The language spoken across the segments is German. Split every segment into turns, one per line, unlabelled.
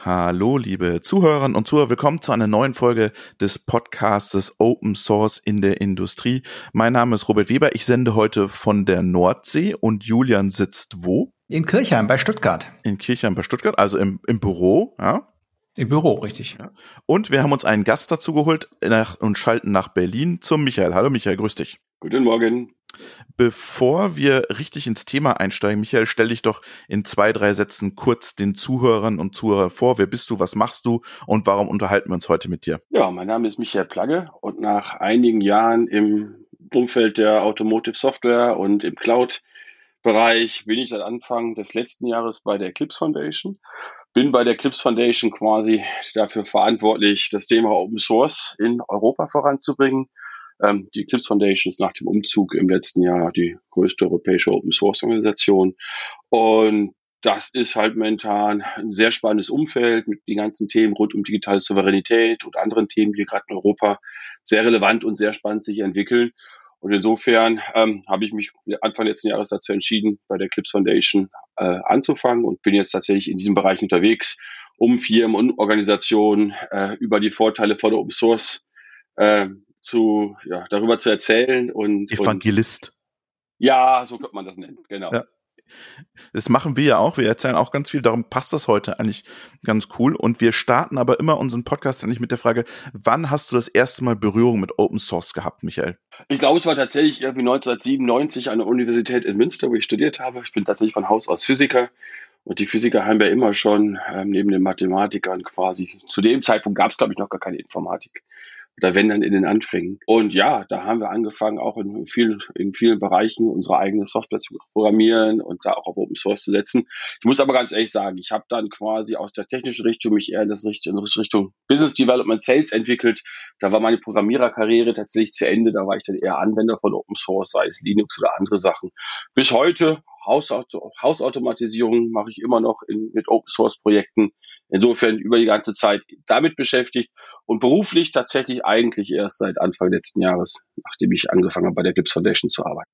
Hallo, liebe Zuhörerinnen und Zuhörer, willkommen zu einer neuen Folge des Podcastes Open Source in der Industrie. Mein Name ist Robert Weber, ich sende heute von der Nordsee und Julian sitzt wo?
In Kirchheim bei Stuttgart.
In Kirchheim bei Stuttgart, also im, im Büro, ja.
Im Büro, richtig. Ja.
Und wir haben uns einen Gast dazu geholt nach, und schalten nach Berlin zum Michael. Hallo Michael, grüß dich.
Guten Morgen.
Bevor wir richtig ins Thema einsteigen, Michael, stell dich doch in zwei, drei Sätzen kurz den Zuhörern und Zuhörern vor. Wer bist du, was machst du und warum unterhalten wir uns heute mit dir?
Ja, mein Name ist Michael Plagge und nach einigen Jahren im Umfeld der Automotive Software und im Cloud-Bereich bin ich seit Anfang des letzten Jahres bei der Eclipse Foundation. Bin bei der Eclipse Foundation quasi dafür verantwortlich, das Thema Open Source in Europa voranzubringen ähm, die Eclipse Foundation ist nach dem Umzug im letzten Jahr die größte europäische Open Source Organisation. Und das ist halt momentan ein sehr spannendes Umfeld mit den ganzen Themen rund um digitale Souveränität und anderen Themen, die gerade in Europa sehr relevant und sehr spannend sich entwickeln. Und insofern ähm, habe ich mich Anfang letzten Jahres dazu entschieden, bei der Eclipse Foundation äh, anzufangen und bin jetzt tatsächlich in diesem Bereich unterwegs, um Firmen und Organisationen äh, über die Vorteile von Open Source äh, zu, ja, darüber zu erzählen und.
Evangelist.
Und, ja, so könnte man das nennen, genau. Ja.
Das machen wir ja auch. Wir erzählen auch ganz viel. Darum passt das heute eigentlich ganz cool. Und wir starten aber immer unseren Podcast eigentlich mit der Frage, wann hast du das erste Mal Berührung mit Open Source gehabt, Michael?
Ich glaube, es war tatsächlich irgendwie 1997 an der Universität in Münster, wo ich studiert habe. Ich bin tatsächlich von Haus aus Physiker. Und die Physiker haben ja immer schon ähm, neben den Mathematikern quasi, zu dem Zeitpunkt gab es, glaube ich, noch gar keine Informatik oder wenn dann in den Anfängen. Und ja, da haben wir angefangen, auch in vielen, in vielen Bereichen unsere eigene Software zu programmieren und da auch auf Open Source zu setzen. Ich muss aber ganz ehrlich sagen, ich habe dann quasi aus der technischen Richtung mich eher in das Richtung, in Richtung Business Development Sales entwickelt. Da war meine Programmiererkarriere tatsächlich zu Ende. Da war ich dann eher Anwender von Open Source, sei es Linux oder andere Sachen. Bis heute Hausauto Hausautomatisierung mache ich immer noch in, mit Open Source Projekten. Insofern über die ganze Zeit damit beschäftigt und beruflich tatsächlich eigentlich erst seit Anfang letzten Jahres, nachdem ich angefangen habe, bei der Gips Foundation zu arbeiten.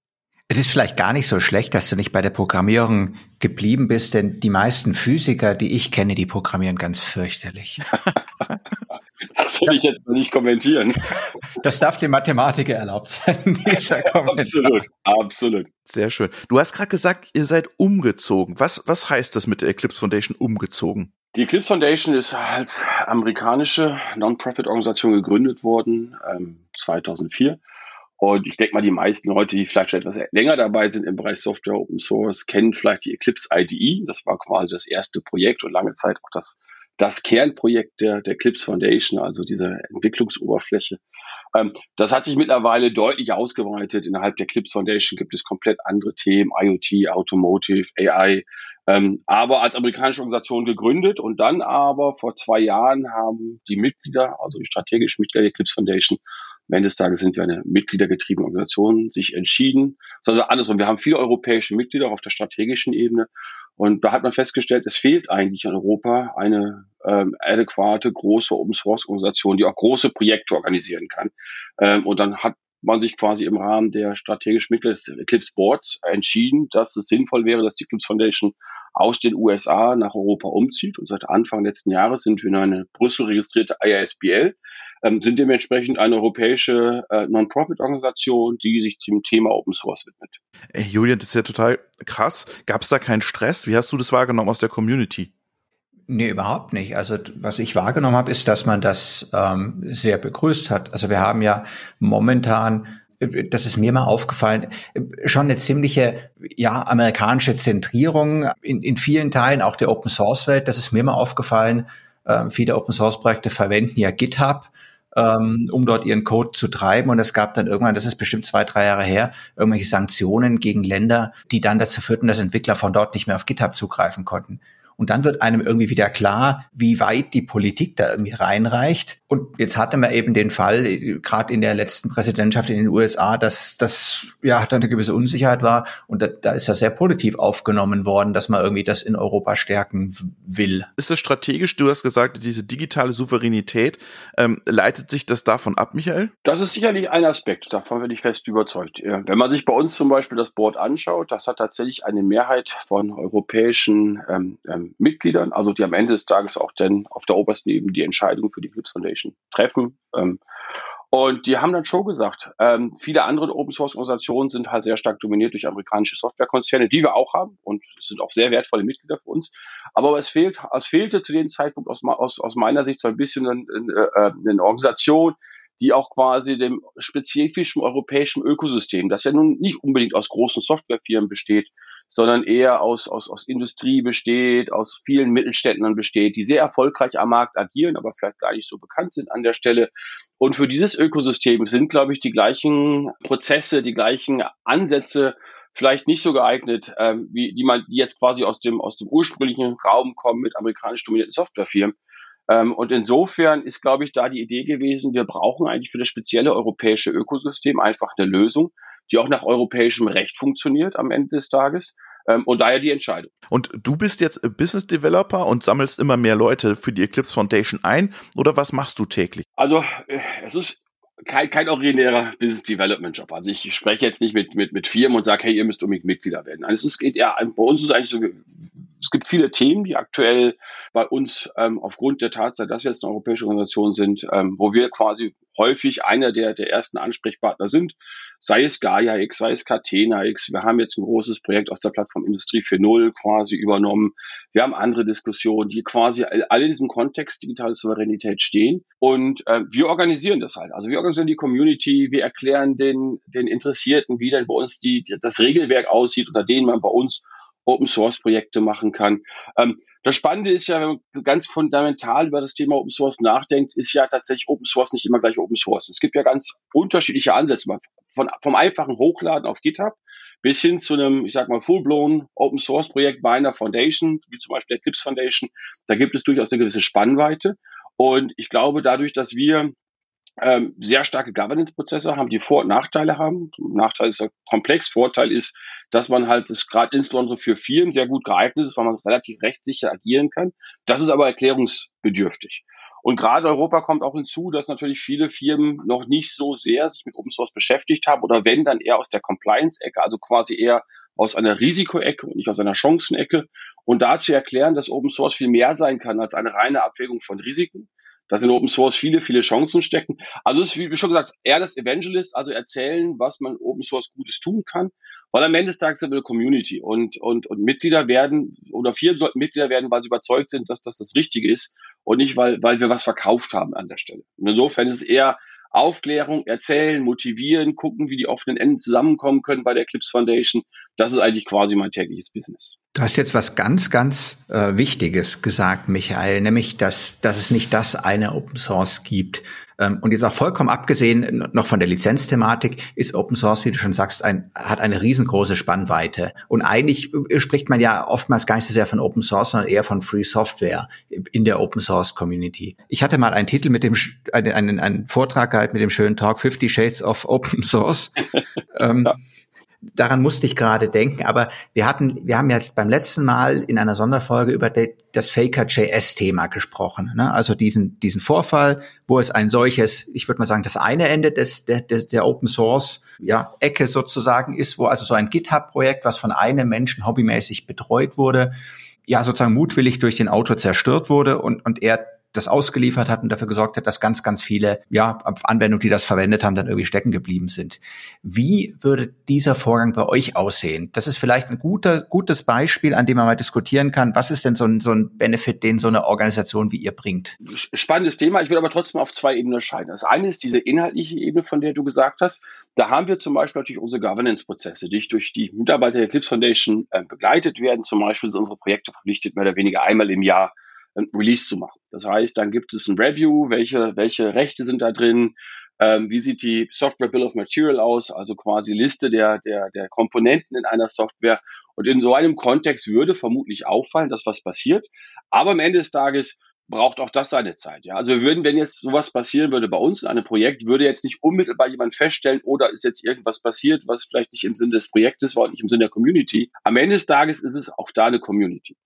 Es ist vielleicht gar nicht so schlecht, dass du nicht bei der Programmierung geblieben bist, denn die meisten Physiker, die ich kenne, die programmieren ganz fürchterlich.
das will ich jetzt nicht kommentieren.
Das darf dem Mathematiker erlaubt sein,
dieser Kommentar. Absolut, absolut.
Sehr schön. Du hast gerade gesagt, ihr seid umgezogen. Was, was heißt das mit der Eclipse Foundation umgezogen?
Die Eclipse Foundation ist als amerikanische Non-Profit-Organisation gegründet worden, ähm, 2004. Und ich denke mal, die meisten Leute, die vielleicht schon etwas länger dabei sind im Bereich Software Open Source, kennen vielleicht die Eclipse IDE. Das war quasi das erste Projekt und lange Zeit auch das, das Kernprojekt der, der Eclipse Foundation, also diese Entwicklungsoberfläche. Ähm, das hat sich mittlerweile deutlich ausgeweitet. Innerhalb der Eclipse Foundation gibt es komplett andere Themen, IoT, Automotive, AI, ähm, aber als amerikanische Organisation gegründet und dann aber vor zwei Jahren haben die Mitglieder, also die strategischen Mitglieder der Eclipse Foundation, am Ende des Tages sind wir eine mitgliedergetriebene Organisation, sich entschieden, also andersrum, wir haben viele europäische Mitglieder auf der strategischen Ebene und da hat man festgestellt, es fehlt eigentlich in Europa eine ähm, adäquate, große Open Source Organisation, die auch große Projekte organisieren kann. Ähm, und dann hat man sich quasi im Rahmen der strategischen Mittel des Eclipse Boards entschieden, dass es sinnvoll wäre, dass die Eclipse Foundation aus den USA nach Europa umzieht. Und seit Anfang letzten Jahres sind wir in eine Brüssel registrierte IASBL, ähm, sind dementsprechend eine europäische äh, Non-Profit-Organisation, die sich dem Thema Open Source widmet.
Ey, Julian, das ist ja total krass. Gab es da keinen Stress? Wie hast du das wahrgenommen aus der Community?
Nee, überhaupt nicht. Also was ich wahrgenommen habe, ist, dass man das ähm, sehr begrüßt hat. Also wir haben ja momentan das ist mir mal aufgefallen, schon eine ziemliche, ja, amerikanische Zentrierung in, in vielen Teilen auch der Open Source Welt. Das ist mir mal aufgefallen. Ähm, viele Open Source Projekte verwenden ja GitHub, ähm, um dort ihren Code zu treiben. Und es gab dann irgendwann, das ist bestimmt zwei, drei Jahre her, irgendwelche Sanktionen gegen Länder, die dann dazu führten, dass Entwickler von dort nicht mehr auf GitHub zugreifen konnten. Und dann wird einem irgendwie wieder klar, wie weit die Politik da irgendwie reinreicht. Und jetzt hatte man eben den Fall, gerade in der letzten Präsidentschaft in den USA, dass das ja da eine gewisse Unsicherheit war. Und da, da ist das sehr positiv aufgenommen worden, dass man irgendwie das in Europa stärken will.
Ist es strategisch? Du hast gesagt, diese digitale Souveränität, ähm, leitet sich das davon ab, Michael?
Das ist sicherlich ein Aspekt, davon bin ich fest überzeugt. Wenn man sich bei uns zum Beispiel das Board anschaut, das hat tatsächlich eine Mehrheit von europäischen ähm, ähm, Mitgliedern, also die am Ende des Tages auch dann auf der obersten Ebene die Entscheidung für die Eclipse Foundation treffen. Ähm, und die haben dann schon gesagt, ähm, viele andere Open Source Organisationen sind halt sehr stark dominiert durch amerikanische Softwarekonzerne, die wir auch haben und sind auch sehr wertvolle Mitglieder für uns. Aber es fehlt, es fehlte zu dem Zeitpunkt aus, aus, aus meiner Sicht so ein bisschen eine, eine, äh, eine Organisation, die auch quasi dem spezifischen europäischen Ökosystem, das ja nun nicht unbedingt aus großen Softwarefirmen besteht, sondern eher aus, aus, aus Industrie besteht, aus vielen Mittelständlern besteht, die sehr erfolgreich am Markt agieren, aber vielleicht gar nicht so bekannt sind an der Stelle. Und für dieses Ökosystem sind, glaube ich, die gleichen Prozesse, die gleichen Ansätze vielleicht nicht so geeignet, ähm, wie die man, die jetzt quasi aus dem, aus dem ursprünglichen Raum kommen mit amerikanisch dominierten Softwarefirmen. Ähm, und insofern ist, glaube ich, da die Idee gewesen, wir brauchen eigentlich für das spezielle europäische Ökosystem einfach eine Lösung, die auch nach europäischem Recht funktioniert am Ende des Tages. Ähm, und daher die Entscheidung.
Und du bist jetzt Business Developer und sammelst immer mehr Leute für die Eclipse Foundation ein oder was machst du täglich?
Also äh, es ist kein, kein originärer Business Development Job. Also ich spreche jetzt nicht mit, mit, mit Firmen und sage, hey, ihr müsst unbedingt Mitglieder werden. Also es geht eher, bei uns ist es eigentlich so, es gibt viele Themen, die aktuell bei uns ähm, aufgrund der Tatsache, dass wir jetzt eine europäische Organisation sind, ähm, wo wir quasi häufig einer der, der ersten Ansprechpartner sind, sei es Gaia X, sei es Catena X. Wir haben jetzt ein großes Projekt aus der Plattform Industrie 4.0 quasi übernommen. Wir haben andere Diskussionen, die quasi alle in diesem Kontext digitale Souveränität stehen. Und äh, wir organisieren das halt. Also wir organisieren die Community, wir erklären den, den Interessierten, wie denn bei uns die, das Regelwerk aussieht, unter denen man bei uns Open Source Projekte machen kann. Ähm, das Spannende ist ja, wenn man ganz fundamental über das Thema Open Source nachdenkt, ist ja tatsächlich Open Source nicht immer gleich Open Source. Es gibt ja ganz unterschiedliche Ansätze, von, vom einfachen Hochladen auf GitHub bis hin zu einem, ich sag mal, full-blown Open Source Projekt bei einer Foundation, wie zum Beispiel der Eclipse Foundation. Da gibt es durchaus eine gewisse Spannweite. Und ich glaube, dadurch, dass wir ähm, sehr starke Governance-Prozesse haben, die Vor- und Nachteile haben. Nachteil ist ja komplex. Vorteil ist, dass man halt das gerade insbesondere für Firmen sehr gut geeignet ist, weil man relativ rechtssicher agieren kann. Das ist aber erklärungsbedürftig. Und gerade Europa kommt auch hinzu, dass natürlich viele Firmen noch nicht so sehr sich mit Open Source beschäftigt haben oder wenn dann eher aus der Compliance-Ecke, also quasi eher aus einer Risikoecke und nicht aus einer Chancenecke. Und da zu erklären, dass Open Source viel mehr sein kann als eine reine Abwägung von Risiken, dass in Open Source viele, viele Chancen stecken. Also es ist, wie schon gesagt, eher das Evangelist, also erzählen, was man Open Source Gutes tun kann, weil am Ende des Tages eine Community und, und, und Mitglieder werden, oder Firmen sollten Mitglieder werden, weil sie überzeugt sind, dass das das Richtige ist und nicht, weil, weil wir was verkauft haben an der Stelle. Und insofern ist es eher Aufklärung, erzählen, motivieren, gucken, wie die offenen Enden zusammenkommen können bei der Eclipse Foundation. Das ist eigentlich quasi mein tägliches Business.
Du hast jetzt was ganz, ganz äh, Wichtiges gesagt, Michael, nämlich, dass, dass es nicht das eine Open Source gibt. Ähm, und jetzt auch vollkommen abgesehen noch von der Lizenzthematik ist Open Source, wie du schon sagst, ein, hat eine riesengroße Spannweite. Und eigentlich äh, spricht man ja oftmals gar nicht so sehr von Open Source, sondern eher von Free Software in der Open Source Community. Ich hatte mal einen Titel mit dem, einen, einen, einen Vortrag gehalten mit dem schönen Talk 50 Shades of Open Source. ähm, ja daran musste ich gerade denken, aber wir hatten, wir haben ja beim letzten Mal in einer Sonderfolge über das Faker.js-Thema gesprochen. Ne? Also diesen, diesen Vorfall, wo es ein solches, ich würde mal sagen, das eine Ende des, der, der Open Source ja, Ecke sozusagen ist, wo also so ein GitHub-Projekt, was von einem Menschen hobbymäßig betreut wurde, ja sozusagen mutwillig durch den Autor zerstört wurde und, und er das ausgeliefert hat und dafür gesorgt hat, dass ganz, ganz viele ja, Anwendungen, die das verwendet haben, dann irgendwie stecken geblieben sind. Wie würde dieser Vorgang bei euch aussehen? Das ist vielleicht ein guter, gutes Beispiel, an dem man mal diskutieren kann. Was ist denn so ein, so ein Benefit, den so eine Organisation wie ihr bringt?
Spannendes Thema. Ich würde aber trotzdem auf zwei Ebenen scheiden. Das eine ist diese inhaltliche Ebene, von der du gesagt hast. Da haben wir zum Beispiel natürlich unsere Governance-Prozesse, die durch die Mitarbeiter der Eclipse Foundation äh, begleitet werden. Zum Beispiel sind unsere Projekte verpflichtet, mehr oder weniger einmal im Jahr Release zu machen. Das heißt, dann gibt es ein Review, welche, welche Rechte sind da drin, ähm, wie sieht die Software Bill of Material aus, also quasi Liste der, der, der Komponenten in einer Software. Und in so einem Kontext würde vermutlich auffallen, dass was passiert. Aber am Ende des Tages braucht auch das seine Zeit. Ja, also wir würden, wenn jetzt sowas passieren würde bei uns in einem Projekt, würde jetzt nicht unmittelbar jemand feststellen, oder ist jetzt irgendwas passiert, was vielleicht nicht im Sinne des Projektes war und nicht im Sinne der Community. Am Ende des Tages ist es auch da eine Community.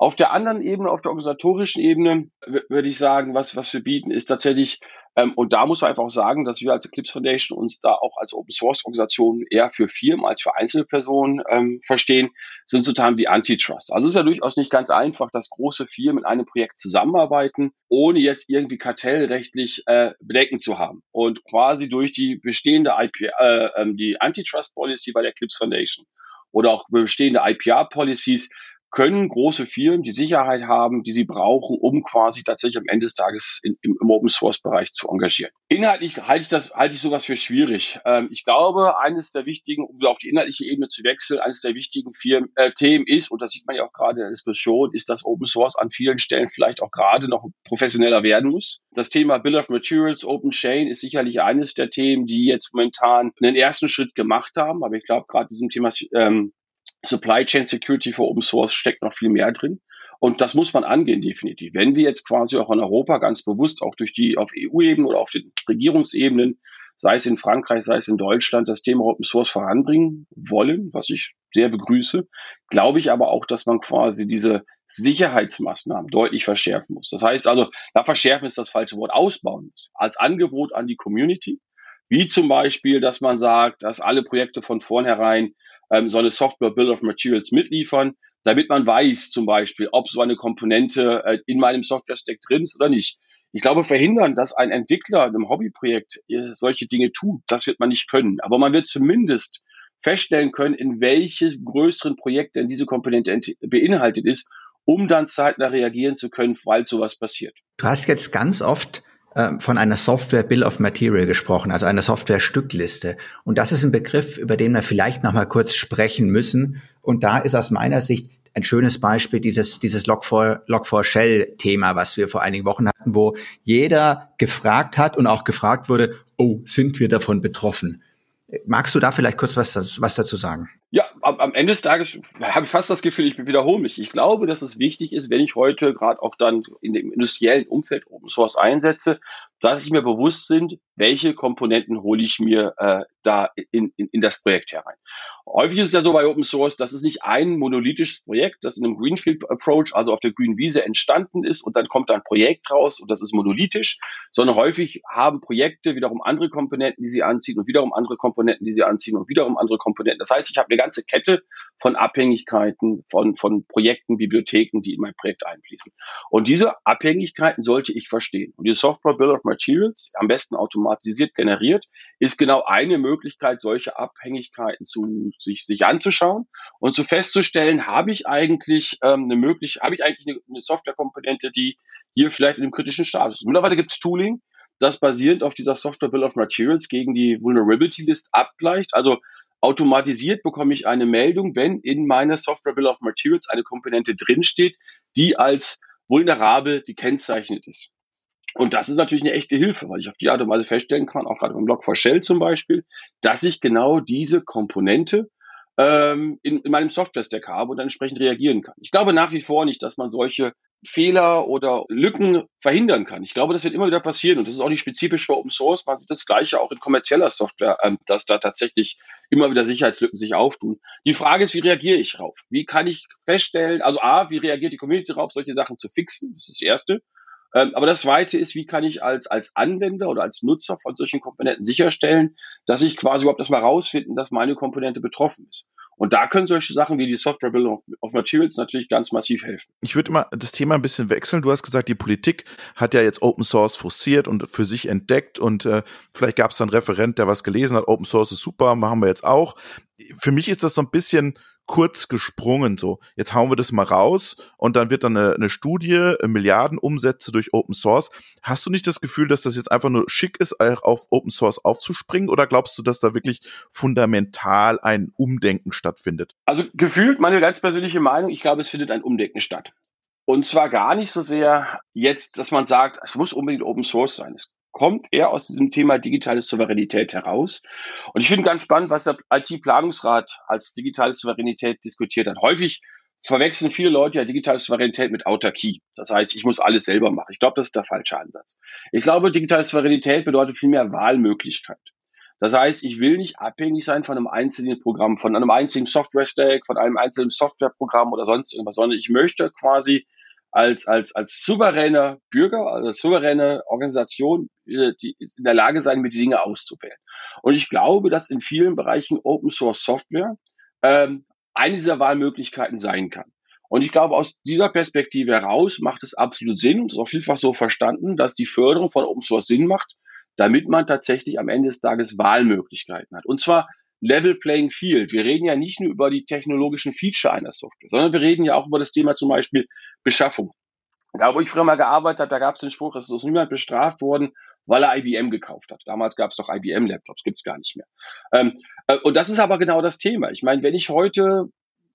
Auf der anderen Ebene, auf der organisatorischen Ebene, würde ich sagen, was, was wir bieten, ist tatsächlich, ähm, und da muss man einfach auch sagen, dass wir als Eclipse Foundation uns da auch als Open Source Organisation eher für Firmen als für Einzelpersonen ähm, verstehen, sind sozusagen die Antitrust. Also es ist ja durchaus nicht ganz einfach, dass große Firmen in einem Projekt zusammenarbeiten, ohne jetzt irgendwie kartellrechtlich äh, Bedenken zu haben. Und quasi durch die bestehende IP, äh, ähm, die Antitrust Policy bei der Eclipse Foundation oder auch bestehende IPR-Policies können große Firmen die Sicherheit haben, die sie brauchen, um quasi tatsächlich am Ende des Tages in, im, im Open Source Bereich zu engagieren. Inhaltlich halte ich das, halte ich sowas für schwierig. Ähm, ich glaube, eines der wichtigen, um auf die inhaltliche Ebene zu wechseln, eines der wichtigen Firmen, äh, Themen ist, und das sieht man ja auch gerade in der Diskussion, ist, dass Open Source an vielen Stellen vielleicht auch gerade noch professioneller werden muss. Das Thema Bill of Materials, Open Chain ist sicherlich eines der Themen, die jetzt momentan einen ersten Schritt gemacht haben. Aber ich glaube, gerade diesem Thema ähm, Supply Chain Security für Open Source steckt noch viel mehr drin. Und das muss man angehen, definitiv. Wenn wir jetzt quasi auch in Europa ganz bewusst auch durch die auf EU-Ebene oder auf den Regierungsebenen, sei es in Frankreich, sei es in Deutschland, das Thema Open Source voranbringen wollen, was ich sehr begrüße, glaube ich aber auch, dass man quasi diese Sicherheitsmaßnahmen deutlich verschärfen muss. Das heißt also, da verschärfen ist das falsche Wort, ausbauen muss. Als Angebot an die Community, wie zum Beispiel, dass man sagt, dass alle Projekte von vornherein ähm, so eine Software Bill of Materials mitliefern, damit man weiß zum Beispiel, ob so eine Komponente äh, in meinem Software-Stack drin ist oder nicht. Ich glaube, verhindern, dass ein Entwickler in einem Hobbyprojekt äh, solche Dinge tut, das wird man nicht können. Aber man wird zumindest feststellen können, in welche größeren Projekte diese Komponente beinhaltet ist, um dann zeitnah reagieren zu können, falls sowas passiert.
Du hast jetzt ganz oft von einer Software Bill of Material gesprochen, also einer Software Stückliste. Und das ist ein Begriff, über den wir vielleicht noch mal kurz sprechen müssen. Und da ist aus meiner Sicht ein schönes Beispiel dieses, dieses Log4, Log4Shell Thema, was wir vor einigen Wochen hatten, wo jeder gefragt hat und auch gefragt wurde, oh, sind wir davon betroffen? Magst du da vielleicht kurz was, was dazu sagen?
Ja, am, Ende des Tages habe ich fast das Gefühl, ich wiederhole mich. Ich glaube, dass es wichtig ist, wenn ich heute gerade auch dann in dem industriellen Umfeld Open Source einsetze, dass ich mir bewusst sind, welche Komponenten hole ich mir äh, da in, in, in das Projekt herein. Häufig ist es ja so bei Open Source, dass es nicht ein monolithisches Projekt, das in einem Greenfield Approach, also auf der grünen Wiese entstanden ist und dann kommt da ein Projekt raus und das ist monolithisch, sondern häufig haben Projekte wiederum andere Komponenten, die sie anziehen und wiederum andere Komponenten, die sie anziehen und wiederum andere Komponenten. Das heißt, ich habe eine ganze Kette von Abhängigkeiten von, von Projekten, Bibliotheken, die in mein Projekt einfließen. Und diese Abhängigkeiten sollte ich verstehen. Und die Software Bill of Materials, am besten automatisiert generiert, ist genau eine Möglichkeit, solche Abhängigkeiten zu sich, sich anzuschauen und zu festzustellen, habe ich eigentlich ähm, eine mögliche, habe ich eigentlich eine, eine Softwarekomponente, die hier vielleicht in einem kritischen Status ist. Mittlerweile gibt es Tooling, das basierend auf dieser Software Bill of Materials gegen die Vulnerability List abgleicht. Also automatisiert bekomme ich eine Meldung, wenn in meiner Software Bill of Materials eine Komponente drinsteht, die als vulnerabel gekennzeichnet ist. Und das ist natürlich eine echte Hilfe, weil ich auf die Art und Weise feststellen kann, auch gerade beim Log4Shell zum Beispiel, dass ich genau diese Komponente ähm, in, in meinem Software-Stack habe und entsprechend reagieren kann. Ich glaube nach wie vor nicht, dass man solche Fehler oder Lücken verhindern kann. Ich glaube, das wird immer wieder passieren und das ist auch nicht spezifisch für Open Source. Man sieht das Gleiche auch in kommerzieller Software, ähm, dass da tatsächlich immer wieder Sicherheitslücken sich auftun. Die Frage ist, wie reagiere ich darauf? Wie kann ich feststellen, also A, wie reagiert die Community darauf, solche Sachen zu fixen? Das ist das Erste. Ähm, aber das Zweite ist, wie kann ich als, als Anwender oder als Nutzer von solchen Komponenten sicherstellen, dass ich quasi überhaupt erstmal rausfinden, dass meine Komponente betroffen ist. Und da können solche Sachen wie die Software Bill of, of Materials natürlich ganz massiv helfen.
Ich würde immer das Thema ein bisschen wechseln. Du hast gesagt, die Politik hat ja jetzt Open Source forciert und für sich entdeckt und äh, vielleicht gab es einen Referent, der was gelesen hat, Open Source ist super, machen wir jetzt auch. Für mich ist das so ein bisschen kurz gesprungen so. Jetzt hauen wir das mal raus und dann wird dann eine, eine Studie, äh, Milliardenumsätze durch Open Source. Hast du nicht das Gefühl, dass das jetzt einfach nur schick ist, auf Open Source aufzuspringen oder glaubst du, dass da wirklich fundamental ein Umdenken stattfindet?
Also gefühlt meine ganz persönliche Meinung, ich glaube, es findet ein Umdenken statt. Und zwar gar nicht so sehr jetzt, dass man sagt, es muss unbedingt Open Source sein. Es kommt eher aus diesem Thema digitale Souveränität heraus. Und ich finde ganz spannend, was der IT-Planungsrat als digitale Souveränität diskutiert hat. Häufig verwechseln viele Leute ja digitale Souveränität mit Autarkie. Das heißt, ich muss alles selber machen. Ich glaube, das ist der falsche Ansatz. Ich glaube, digitale Souveränität bedeutet viel mehr Wahlmöglichkeit. Das heißt, ich will nicht abhängig sein von einem einzelnen Programm, von einem einzigen Software-Stack, von einem einzelnen Softwareprogramm oder sonst irgendwas, sondern ich möchte quasi als, als, als souveräner Bürger, als souveräne Organisation, äh, die in der Lage sein, mir die Dinge auszuwählen. Und ich glaube, dass in vielen Bereichen Open Source Software ähm, eine dieser Wahlmöglichkeiten sein kann. Und ich glaube, aus dieser Perspektive heraus macht es absolut Sinn und ist auch vielfach so verstanden, dass die Förderung von Open Source Sinn macht, damit man tatsächlich am Ende des Tages Wahlmöglichkeiten hat. Und zwar Level Playing Field. Wir reden ja nicht nur über die technologischen Feature einer Software, sondern wir reden ja auch über das Thema zum Beispiel Beschaffung. Da, wo ich früher mal gearbeitet habe, da gab es den Spruch, es ist niemand bestraft worden, weil er IBM gekauft hat. Damals gab es doch IBM-Laptops, gibt's gar nicht mehr. Ähm, äh, und das ist aber genau das Thema. Ich meine, wenn ich heute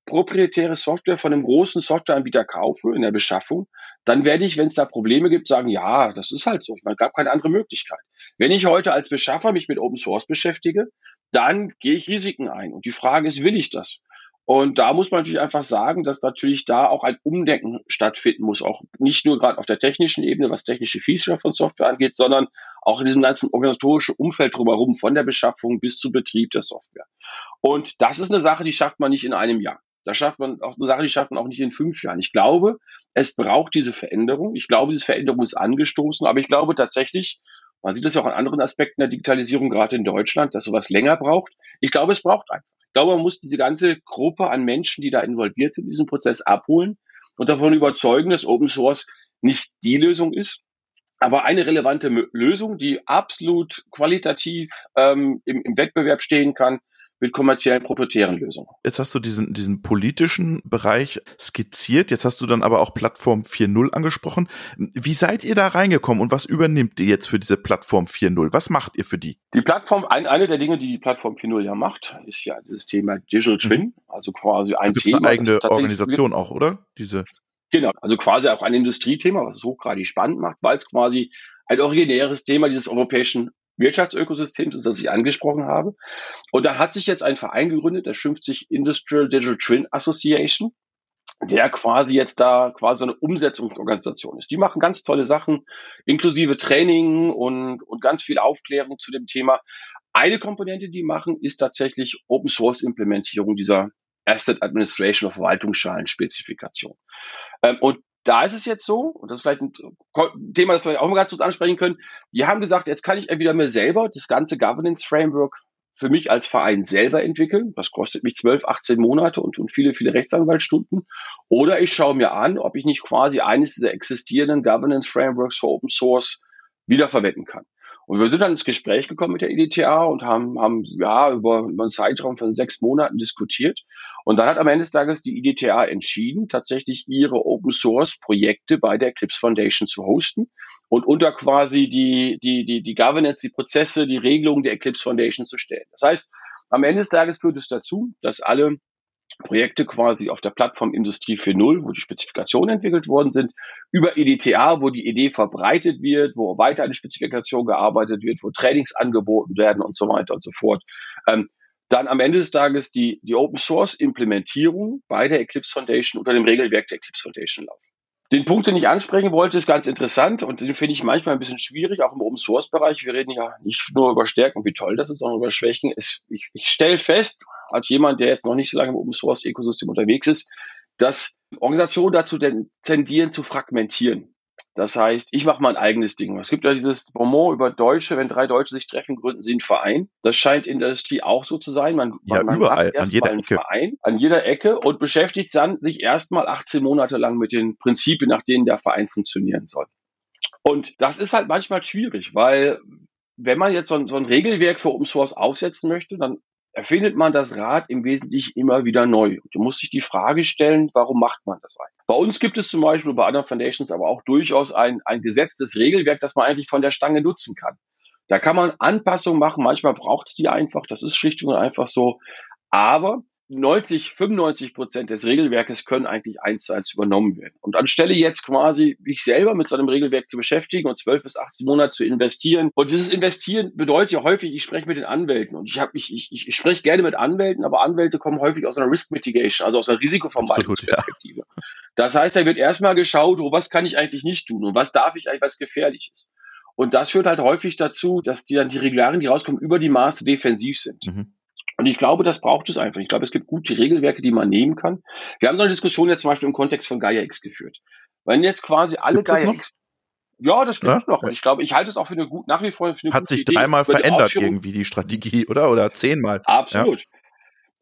proprietäre Software von einem großen Softwareanbieter kaufe in der Beschaffung, dann werde ich, wenn es da Probleme gibt, sagen, ja, das ist halt so. Ich meine, gab keine andere Möglichkeit. Wenn ich heute als Beschaffer mich mit Open Source beschäftige, dann gehe ich Risiken ein. Und die Frage ist, will ich das? Und da muss man natürlich einfach sagen, dass natürlich da auch ein Umdenken stattfinden muss, auch nicht nur gerade auf der technischen Ebene, was technische Feature von Software angeht, sondern auch in diesem ganzen organisatorischen Umfeld drumherum, von der Beschaffung bis zu Betrieb der Software. Und das ist eine Sache, die schafft man nicht in einem Jahr. Da schafft man auch eine Sache, die schafft man auch nicht in fünf Jahren. Ich glaube, es braucht diese Veränderung. Ich glaube, diese Veränderung ist angestoßen, aber ich glaube tatsächlich, man sieht das ja auch an anderen Aspekten der Digitalisierung, gerade in Deutschland, dass sowas länger braucht. Ich glaube, es braucht einfach. Ich glaube, man muss diese ganze Gruppe an Menschen, die da involviert sind, in diesem Prozess abholen und davon überzeugen, dass Open Source nicht die Lösung ist, aber eine relevante Lösung, die absolut qualitativ ähm, im, im Wettbewerb stehen kann mit kommerziellen proprietären Lösungen.
Jetzt hast du diesen, diesen politischen Bereich skizziert, jetzt hast du dann aber auch Plattform 4.0 angesprochen. Wie seid ihr da reingekommen und was übernimmt ihr jetzt für diese Plattform 4.0? Was macht ihr für die?
Die Plattform, ein, eine der Dinge, die die Plattform 4.0 ja macht, ist ja dieses Thema Digital Twin, mhm. also quasi ein Thema.
Eine eigene Organisation auch, oder?
Diese Genau, also quasi auch ein Industriethema, was es hochgradig spannend macht, weil es quasi ein originäres Thema dieses europäischen Wirtschaftsökosystems ist, das ich angesprochen habe. Und da hat sich jetzt ein Verein gegründet, der schimpft sich Industrial Digital Twin Association, der quasi jetzt da quasi eine Umsetzungsorganisation ist. Die machen ganz tolle Sachen, inklusive Training und, und ganz viel Aufklärung zu dem Thema. Eine Komponente, die machen, ist tatsächlich Open Source Implementierung dieser Asset Administration of Verwaltungsschalen-Spezifikation. Ähm, und da ist es jetzt so, und das ist vielleicht ein Thema, das wir auch mal ganz kurz ansprechen können, die haben gesagt, jetzt kann ich entweder mir selber das ganze Governance Framework für mich als Verein selber entwickeln. Das kostet mich 12, 18 Monate und, und viele, viele Rechtsanwaltsstunden. Oder ich schaue mir an, ob ich nicht quasi eines dieser existierenden Governance Frameworks für Open Source wiederverwenden kann. Und wir sind dann ins Gespräch gekommen mit der EDTA und haben, haben ja über, über einen Zeitraum von sechs Monaten diskutiert. Und dann hat am Ende des Tages die EDTA entschieden, tatsächlich ihre Open Source Projekte bei der Eclipse Foundation zu hosten und unter quasi die, die, die, die Governance, die Prozesse, die Regelungen der Eclipse Foundation zu stellen. Das heißt, am Ende des Tages führt es dazu, dass alle Projekte quasi auf der Plattform Industrie 4.0, wo die Spezifikationen entwickelt worden sind, über EDTA, wo die Idee verbreitet wird, wo weiter eine Spezifikation gearbeitet wird, wo Trainings angeboten werden und so weiter und so fort. Ähm, dann am Ende des Tages die, die Open Source Implementierung bei der Eclipse Foundation unter dem Regelwerk der Eclipse Foundation laufen. Den Punkt, den ich ansprechen wollte, ist ganz interessant und den finde ich manchmal ein bisschen schwierig, auch im Open Source Bereich. Wir reden ja nicht nur über Stärken wie toll das ist, sondern über Schwächen. Es, ich, ich stelle fest, als jemand, der jetzt noch nicht so lange im Open Source Ökosystem unterwegs ist, dass Organisationen dazu tendieren zu fragmentieren. Das heißt, ich mache mein eigenes Ding. Es gibt ja dieses Bonbon über Deutsche, wenn drei Deutsche sich treffen, gründen sie einen Verein. Das scheint in der Industrie auch so zu sein. Man,
ja,
man
überall, macht an jeder einen Ecke.
Verein, an jeder Ecke und beschäftigt dann sich erstmal 18 Monate lang mit den Prinzipien, nach denen der Verein funktionieren soll. Und das ist halt manchmal schwierig, weil wenn man jetzt so ein, so ein Regelwerk für Open Source aufsetzen möchte, dann erfindet man das Rad im Wesentlichen immer wieder neu. Du musst dich die Frage stellen, warum macht man das eigentlich? Bei uns gibt es zum Beispiel bei anderen Foundations aber auch durchaus ein, ein gesetztes Regelwerk, das man eigentlich von der Stange nutzen kann. Da kann man Anpassungen machen, manchmal braucht es die einfach, das ist schlicht und einfach so. Aber 90, 95 Prozent des Regelwerkes können eigentlich eins zu eins übernommen werden. Und anstelle jetzt quasi mich selber mit so einem Regelwerk zu beschäftigen und 12 bis 18 Monate zu investieren. Und dieses Investieren bedeutet ja häufig, ich spreche mit den Anwälten und ich habe mich, ich, ich, ich spreche gerne mit Anwälten, aber Anwälte kommen häufig aus einer Risk Mitigation, also aus einer Risikovermeidungsperspektive. Ja. Das heißt, da wird erstmal geschaut, oh, was kann ich eigentlich nicht tun und was darf ich eigentlich, weil es gefährlich ist. Und das führt halt häufig dazu, dass die dann die Regularien, die rauskommen, über die Maße defensiv sind. Mhm. Und ich glaube, das braucht es einfach. Ich glaube, es gibt gute Regelwerke, die man nehmen kann. Wir haben so eine Diskussion jetzt zum Beispiel im Kontext von Gaia X geführt. Wenn jetzt quasi alle Gaia X ja, das gibt es ja? noch. Ich glaube, ich halte es auch für eine gut, nach wie vor für eine
Hat sich dreimal verändert irgendwie die Strategie, oder? Oder zehnmal.
Absolut. Ja.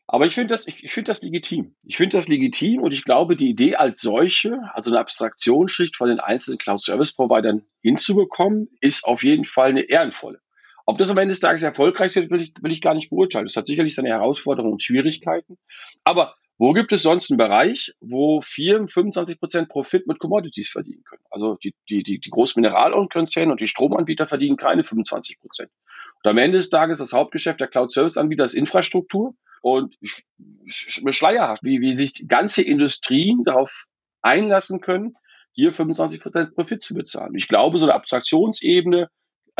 Aber ich finde das, ich, ich finde das legitim. Ich finde das legitim und ich glaube, die Idee als solche, also eine Abstraktionsschicht von den einzelnen Cloud-Service-Providern hinzubekommen, ist auf jeden Fall eine ehrenvolle. Ob das am Ende des Tages erfolgreich wird, will ich, will ich gar nicht beurteilen. Das hat sicherlich seine Herausforderungen und Schwierigkeiten. Aber wo gibt es sonst einen Bereich, wo Firmen 25 Prozent Profit mit Commodities verdienen können? Also die, die, die, die großen Mineralkonzerne und die Stromanbieter verdienen keine 25 Prozent. Und am Ende des Tages das Hauptgeschäft der Cloud-Service-Anbieter ist Infrastruktur. Und ich, ich, mir schleierhaft, wie, wie sich ganze Industrie darauf einlassen können, hier 25 Prozent Profit zu bezahlen. Ich glaube, so eine Abstraktionsebene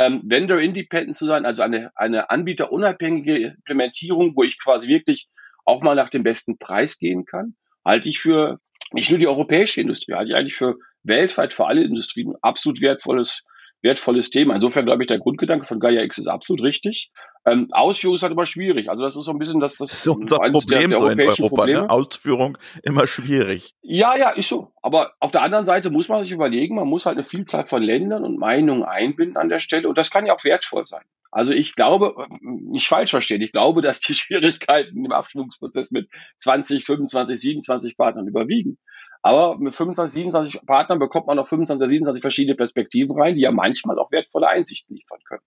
ähm, Vendor Independent zu sein, also eine, eine anbieterunabhängige Implementierung, wo ich quasi wirklich auch mal nach dem besten Preis gehen kann, halte ich für nicht nur die europäische Industrie, halte ich eigentlich für weltweit für alle Industrien absolut wertvolles wertvolles Thema. Insofern glaube ich, der Grundgedanke von Gaia X ist absolut richtig. Ähm, Ausführung ist halt immer schwierig. Also das ist so ein bisschen das, das, das
ist unser Problem der, der so in Europa. Ne? Ausführung immer schwierig.
Ja, ja, ist so. Aber auf der anderen Seite muss man sich überlegen, man muss halt eine Vielzahl von Ländern und Meinungen einbinden an der Stelle. Und das kann ja auch wertvoll sein. Also ich glaube, nicht falsch verstehen, ich glaube, dass die Schwierigkeiten im Abstimmungsprozess mit 20, 25, 27 Partnern überwiegen. Aber mit 25, 27 Partnern bekommt man noch 25, 27 verschiedene Perspektiven rein, die ja manchmal auch wertvolle Einsichten liefern können.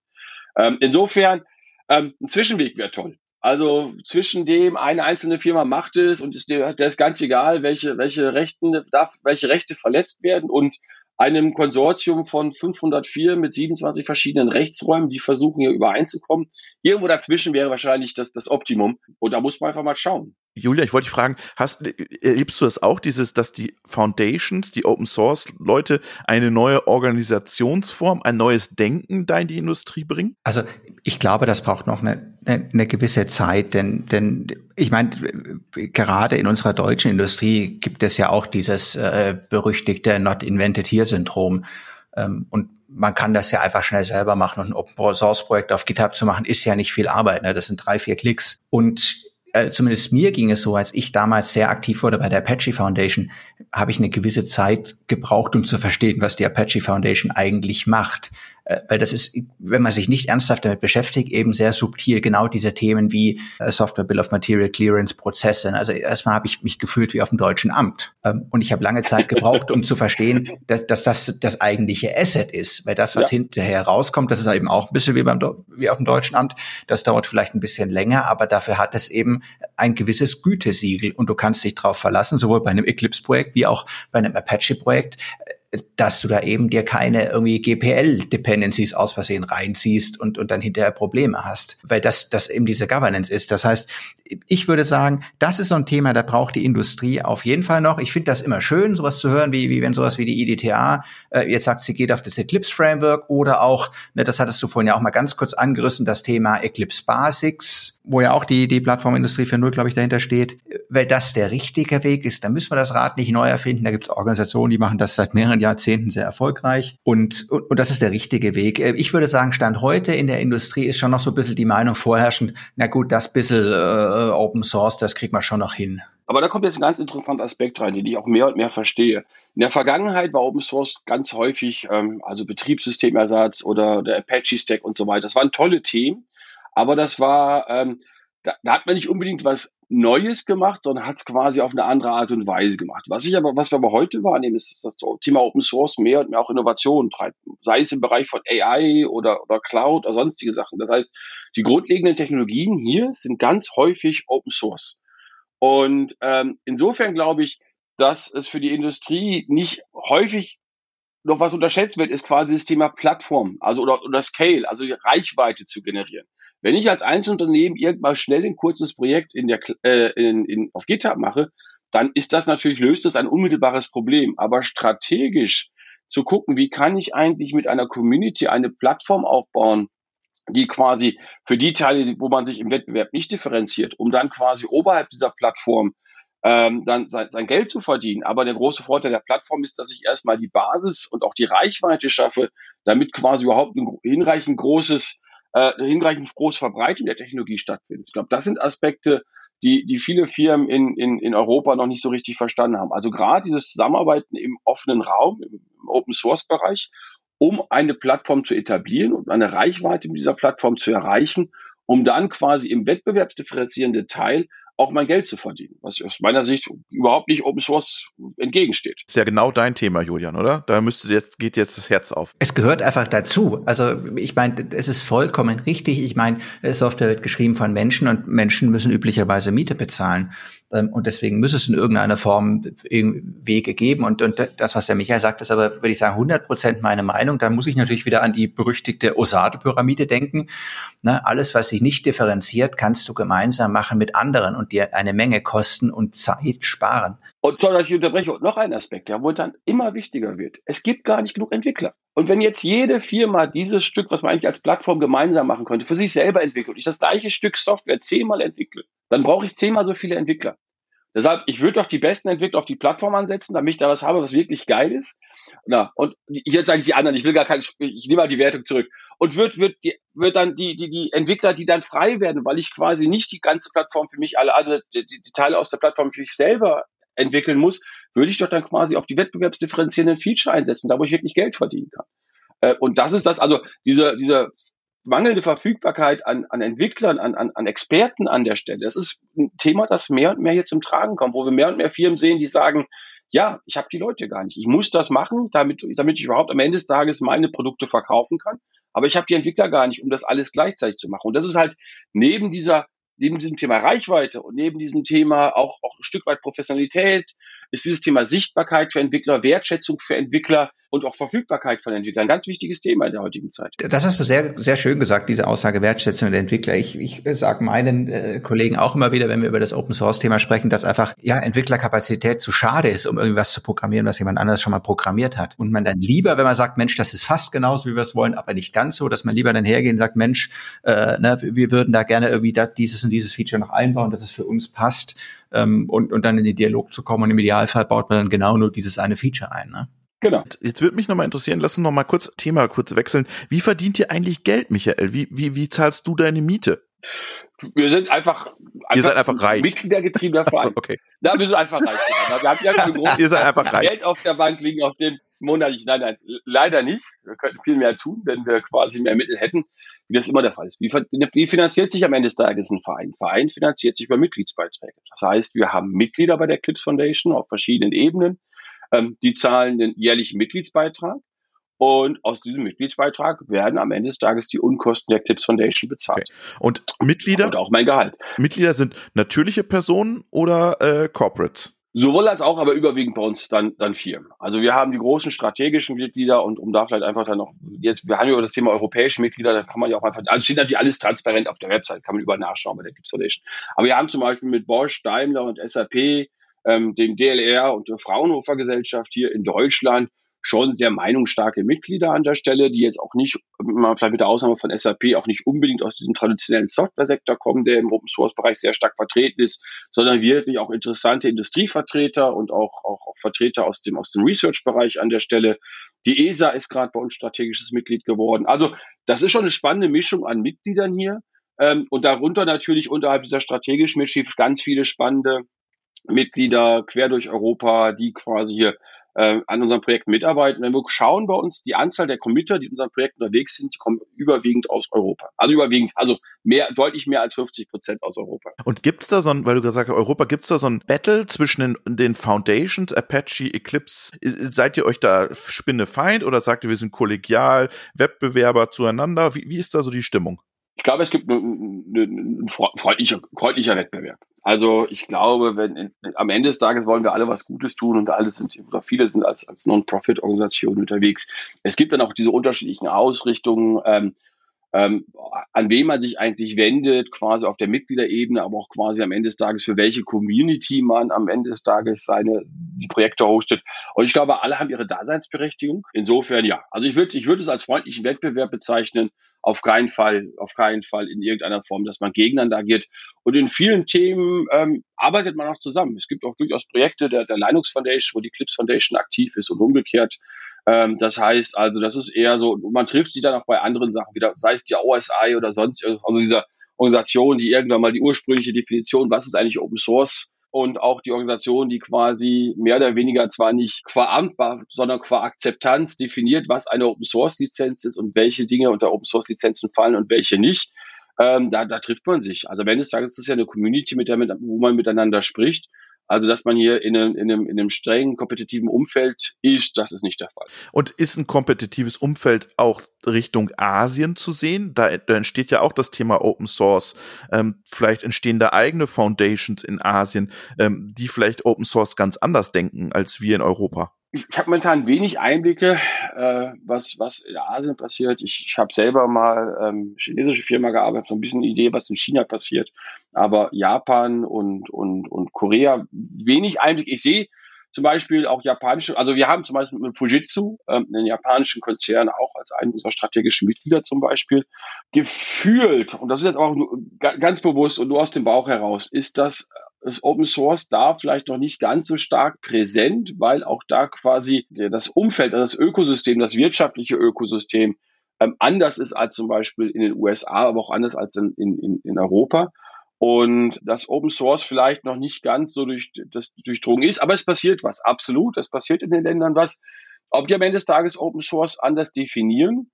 Ähm, insofern, ähm, ein Zwischenweg wäre toll. Also zwischen dem eine einzelne Firma macht es und ist, der ist ganz egal, welche, welche Rechten, darf, welche Rechte verletzt werden und einem Konsortium von 504 mit 27 verschiedenen Rechtsräumen, die versuchen hier übereinzukommen. Irgendwo dazwischen wäre wahrscheinlich das, das Optimum. Und da muss man einfach mal schauen.
Julia, ich wollte dich fragen, hast, erlebst du das auch, dieses, dass die Foundations, die Open Source Leute eine neue Organisationsform, ein neues Denken da in die Industrie bringen?
Also ich glaube, das braucht noch eine, eine, eine gewisse Zeit, denn, denn ich meine, gerade in unserer deutschen Industrie gibt es ja auch dieses äh, berüchtigte Not Invented Here Syndrom. Ähm, und man kann das ja einfach schnell selber machen und ein Open Source Projekt auf GitHub zu machen, ist ja nicht viel Arbeit. Ne? Das sind drei, vier Klicks. Und äh, zumindest mir ging es so, als ich damals sehr aktiv wurde bei der Apache Foundation, habe ich eine gewisse Zeit gebraucht, um zu verstehen, was die Apache Foundation eigentlich macht. Äh, weil das ist, wenn man sich nicht ernsthaft damit beschäftigt, eben sehr subtil genau diese Themen wie äh, Software Bill of Material Clearance Prozesse. Also erstmal habe ich mich gefühlt wie auf dem deutschen Amt. Ähm, und ich habe lange Zeit gebraucht, um zu verstehen, dass, dass das das eigentliche Asset ist. Weil das, was ja. hinterher rauskommt, das ist eben auch ein bisschen wie, beim, wie auf dem deutschen Amt. Das dauert vielleicht ein bisschen länger, aber dafür hat es eben ein gewisses Gütesiegel. Und du kannst dich darauf verlassen, sowohl bei einem Eclipse-Projekt wie auch bei einem Apache-Projekt, dass du da eben dir keine irgendwie GPL-Dependencies aus Versehen reinziehst und, und dann hinterher Probleme hast, weil das, das eben diese Governance ist. Das heißt, ich würde sagen, das ist so ein Thema, da braucht die Industrie auf jeden Fall noch. Ich finde das immer schön, sowas zu hören, wie, wie wenn sowas wie die IDTA äh, jetzt sagt, sie geht auf das Eclipse Framework oder auch, ne, das hattest du vorhin ja auch mal ganz kurz angerissen, das Thema Eclipse Basics, wo ja auch die, die Plattformindustrie 4.0, glaube ich, dahinter steht. Weil das der richtige Weg ist, dann müssen wir das Rad nicht neu erfinden. Da gibt es Organisationen, die machen das seit mehreren Jahrzehnten sehr erfolgreich. Und, und, und das ist der richtige Weg. Äh, ich würde sagen, Stand heute in der Industrie ist schon noch so ein bisschen die Meinung vorherrschend, na gut, das bisschen äh, Open Source, das kriegt man schon noch hin.
Aber da kommt jetzt ein ganz interessanter Aspekt rein, den ich auch mehr und mehr verstehe. In der Vergangenheit war Open Source ganz häufig, ähm, also Betriebssystemersatz oder der Apache Stack und so weiter. Das waren tolle Themen, aber das war, ähm, da, da hat man nicht unbedingt was Neues gemacht, sondern hat es quasi auf eine andere Art und Weise gemacht. Was ich aber, was wir aber heute wahrnehmen, ist, dass das Thema Open Source mehr und mehr auch Innovationen treibt. Sei es im Bereich von AI oder, oder Cloud oder sonstige Sachen. Das heißt, die grundlegenden Technologien hier sind ganz häufig Open Source. Und ähm, insofern glaube ich, dass es für die Industrie nicht häufig noch was unterschätzt wird, ist quasi das Thema Plattform, also oder, oder Scale, also Reichweite zu generieren. Wenn ich als Einzelunternehmen irgendwann schnell ein kurzes Projekt in der, äh, in, in, auf GitHub mache, dann ist das natürlich, löst das ein unmittelbares Problem. Aber strategisch zu gucken, wie kann ich eigentlich mit einer Community eine Plattform aufbauen, die quasi für die Teile, wo man sich im Wettbewerb nicht differenziert, um dann quasi oberhalb dieser Plattform ähm, dann sein, sein Geld zu verdienen. Aber der große Vorteil der Plattform ist, dass ich erstmal die Basis und auch die Reichweite schaffe, damit quasi überhaupt ein hinreichend großes, äh, hinreichend große Verbreitung der Technologie stattfindet. Ich glaube, das sind Aspekte, die, die viele Firmen in, in, in Europa noch nicht so richtig verstanden haben. Also gerade dieses Zusammenarbeiten im offenen Raum, im Open Source Bereich, um eine Plattform zu etablieren und eine Reichweite mit dieser Plattform zu erreichen, um dann quasi im wettbewerbsdifferenzierenden Teil auch mein Geld zu verdienen, was aus meiner Sicht überhaupt nicht Open Source entgegensteht.
Ist ja genau dein Thema, Julian, oder? Da müsste jetzt geht jetzt das Herz auf.
Es gehört einfach dazu. Also ich meine, es ist vollkommen richtig. Ich meine, Software wird geschrieben von Menschen und Menschen müssen üblicherweise Miete bezahlen. Ähm, und deswegen muss es in irgendeiner Form Wege geben. Und, und das, was der Michael sagt, ist aber, würde ich sagen, 100 Prozent meine Meinung. Da muss ich natürlich wieder an die berüchtigte Osade-Pyramide denken. Ne, alles, was sich nicht differenziert, kannst du gemeinsam machen mit anderen und dir eine Menge kosten und Zeit sparen.
Und soll dass ich unterbreche, und noch ein Aspekt, der wohl dann immer wichtiger wird. Es gibt gar nicht genug Entwickler. Und wenn jetzt jede Firma dieses Stück, was man eigentlich als Plattform gemeinsam machen könnte, für sich selber entwickelt und ich das gleiche Stück Software zehnmal entwickle, dann brauche ich zehnmal so viele Entwickler. Deshalb, ich würde doch die besten Entwickler auf die Plattform ansetzen, damit ich da was habe, was wirklich geil ist. Na, und jetzt sage ich die anderen, ich will gar kein, ich nehme mal die Wertung zurück. Und wird, wird, die, wird dann die, die, die Entwickler, die dann frei werden, weil ich quasi nicht die ganze Plattform für mich alle, also die, die Teile aus der Plattform für mich selber entwickeln muss, würde ich doch dann quasi auf die wettbewerbsdifferenzierenden Feature einsetzen, da wo ich wirklich Geld verdienen kann. Äh, und das ist das, also diese, diese mangelnde Verfügbarkeit an, an Entwicklern, an, an, an Experten an der Stelle, das ist ein Thema, das mehr und mehr hier zum Tragen kommt, wo wir mehr und mehr Firmen sehen, die sagen, ja, ich habe die Leute gar nicht. Ich muss das machen, damit, damit ich überhaupt am Ende des Tages meine Produkte verkaufen kann. Aber ich habe die Entwickler gar nicht, um das alles gleichzeitig zu machen. Und das ist halt neben dieser neben diesem Thema Reichweite und neben diesem Thema auch, auch ein Stück weit Professionalität, ist dieses Thema Sichtbarkeit für Entwickler, Wertschätzung für Entwickler und auch Verfügbarkeit von Entwicklern. Ein ganz wichtiges Thema in der heutigen Zeit.
Das hast du sehr, sehr schön gesagt, diese Aussage Wertschätzung der Entwickler. Ich, ich sage meinen äh, Kollegen auch immer wieder, wenn wir über das Open Source Thema sprechen, dass einfach ja Entwicklerkapazität zu schade ist, um irgendwas zu programmieren, was jemand anderes schon mal programmiert hat. Und man dann lieber, wenn man sagt, Mensch, das ist fast genauso, wie wir es wollen, aber nicht ganz so, dass man lieber dann hergehen und sagt, Mensch, äh, ne, wir würden da gerne irgendwie da, dieses und dieses Feature noch einbauen, dass es für uns passt ähm, und, und dann in den Dialog zu kommen. Und im Idealfall baut man dann genau nur dieses eine Feature ein. Ne?
Genau. Jetzt würde mich nochmal interessieren, lass uns noch mal kurz Thema kurz wechseln. Wie verdient ihr eigentlich Geld, Michael? Wie, wie, wie zahlst du deine Miete?
Wir sind einfach,
einfach, ihr seid einfach reich.
Mitgliedergetriebener Verein.
okay.
Na, wir sind einfach reich. Wir haben ja ein großes
ihr seid einfach reich.
Geld auf der Bank liegen, auf dem monatlich. Nein, nein, leider nicht. Wir könnten viel mehr tun, wenn wir quasi mehr Mittel hätten, wie das immer der Fall ist. Wie, wie finanziert sich am Ende des Tages ein Verein? Ein Verein finanziert sich über Mitgliedsbeiträge. Das heißt, wir haben Mitglieder bei der Clips Foundation auf verschiedenen Ebenen ähm, die zahlen den jährlichen Mitgliedsbeitrag. Und aus diesem Mitgliedsbeitrag werden am Ende des Tages die Unkosten der Clips Foundation bezahlt.
Okay. Und Mitglieder?
Und auch mein Gehalt.
Mitglieder sind natürliche Personen oder äh, Corporates?
Sowohl als auch, aber überwiegend bei uns dann, dann Firmen. Also wir haben die großen strategischen Mitglieder und um da vielleicht einfach dann noch, jetzt, wir haben ja über das Thema europäische Mitglieder, da kann man ja auch einfach, also steht natürlich alles transparent auf der Website, kann man überall nachschauen bei der Clips Foundation. Aber wir haben zum Beispiel mit Bosch, Daimler und SAP ähm, dem DLR und der Fraunhofer Gesellschaft hier in Deutschland schon sehr meinungsstarke Mitglieder an der Stelle, die jetzt auch nicht, vielleicht mit der Ausnahme von SAP, auch nicht unbedingt aus diesem traditionellen Software-Sektor kommen, der im Open-Source-Bereich sehr stark vertreten ist, sondern wirklich auch interessante Industrievertreter und auch, auch, auch Vertreter aus dem, aus dem Research-Bereich an der Stelle. Die ESA ist gerade bei uns strategisches Mitglied geworden. Also das ist schon eine spannende Mischung an Mitgliedern hier. Ähm, und darunter natürlich unterhalb dieser strategischen Mitgliedschaft ganz viele spannende Mitglieder quer durch Europa, die quasi hier äh, an unserem Projekt mitarbeiten. Wenn wir schauen bei uns, die Anzahl der Committer, die in unserem Projekt unterwegs sind, die kommen überwiegend aus Europa. Also überwiegend, also mehr, deutlich mehr als 50 Prozent aus Europa.
Und gibt's da so ein, weil du gesagt hast, Europa, gibt's da so ein Battle zwischen den, den Foundations, Apache, Eclipse? Seid ihr euch da Spinnefeind oder sagt ihr, wir sind kollegial, Wettbewerber zueinander? Wie, wie ist da so die Stimmung?
Ich glaube, es gibt einen freundlicher, freundlicher Wettbewerb. Also ich glaube, wenn in, am Ende des Tages wollen wir alle was Gutes tun und alle sind oder viele sind als, als Non-Profit-Organisation unterwegs. Es gibt dann auch diese unterschiedlichen Ausrichtungen. Ähm, ähm, an wen man sich eigentlich wendet, quasi auf der Mitgliederebene, aber auch quasi am Ende des Tages, für welche Community man am Ende des Tages seine die Projekte hostet. Und ich glaube, alle haben ihre Daseinsberechtigung. Insofern ja. Also ich würde ich würde es als freundlichen Wettbewerb bezeichnen. Auf keinen Fall, auf keinen Fall in irgendeiner Form, dass man gegeneinander agiert. Und in vielen Themen ähm, arbeitet man auch zusammen. Es gibt auch durchaus Projekte der, der Linux Foundation, wo die Clips Foundation aktiv ist und umgekehrt. Ähm, das heißt also, das ist eher so, man trifft sich dann auch bei anderen Sachen wieder, sei es die OSI oder sonst also dieser Organisation, die irgendwann mal die ursprüngliche Definition, was ist eigentlich Open Source und auch die Organisation, die quasi mehr oder weniger zwar nicht qua Amtbar, sondern qua Akzeptanz definiert, was eine Open Source Lizenz ist und welche Dinge unter Open Source Lizenzen fallen und welche nicht. Ähm, da, da trifft man sich. Also wenn es sagt, es ist ja eine Community, mit der, wo man miteinander spricht also, dass man hier in einem, in einem, in einem strengen kompetitiven Umfeld ist, das ist nicht der Fall.
Und ist ein kompetitives Umfeld auch Richtung Asien zu sehen? Da, da entsteht ja auch das Thema Open Source. Ähm, vielleicht entstehen da eigene Foundations in Asien, ähm, die vielleicht Open Source ganz anders denken als wir in Europa
ich, ich habe momentan wenig Einblicke, äh, was, was in Asien passiert. Ich, ich habe selber mal ähm, chinesische Firma gearbeitet, so ein bisschen Idee, was in China passiert. Aber Japan und, und, und Korea wenig Einblick. Ich sehe zum Beispiel auch japanische, also wir haben zum Beispiel mit Fujitsu, ähm, einen japanischen Konzern, auch als einen unserer strategischen Mitglieder zum Beispiel, gefühlt, und das ist jetzt auch ganz bewusst und nur aus dem Bauch heraus, ist das ist Open Source da vielleicht noch nicht ganz so stark präsent, weil auch da quasi das Umfeld, das Ökosystem, das wirtschaftliche Ökosystem ähm, anders ist als zum Beispiel in den USA, aber auch anders als in, in, in Europa. Und das Open Source vielleicht noch nicht ganz so durch, das durchdrungen ist, aber es passiert was, absolut. Es passiert in den Ländern was. Ob die am Ende des Tages Open Source anders definieren,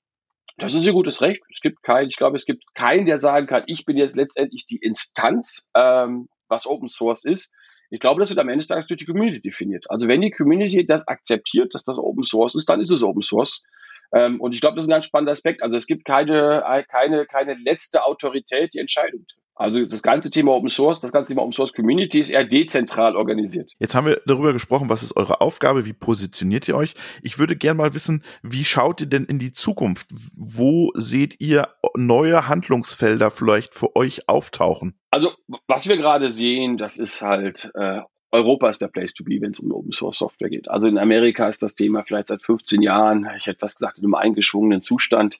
das ist ihr gutes Recht. Es gibt keinen, ich glaube, es gibt keinen, der sagen kann, ich bin jetzt letztendlich die Instanz, ähm, was Open Source ist. Ich glaube, das wird am Ende des Tages durch die Community definiert. Also wenn die Community das akzeptiert, dass das Open Source ist, dann ist es Open Source. Ähm, und ich glaube, das ist ein ganz spannender Aspekt. Also es gibt keine, keine, keine letzte Autorität, die Entscheidung trifft. Also das ganze Thema Open Source, das ganze Thema Open Source Community ist eher dezentral organisiert.
Jetzt haben wir darüber gesprochen, was ist eure Aufgabe, wie positioniert ihr euch? Ich würde gerne mal wissen, wie schaut ihr denn in die Zukunft? Wo seht ihr neue Handlungsfelder vielleicht für euch auftauchen?
Also was wir gerade sehen, das ist halt äh, Europa ist der Place to be, wenn es um Open Source Software geht. Also in Amerika ist das Thema vielleicht seit 15 Jahren, ich hätte was gesagt, in einem eingeschwungenen Zustand.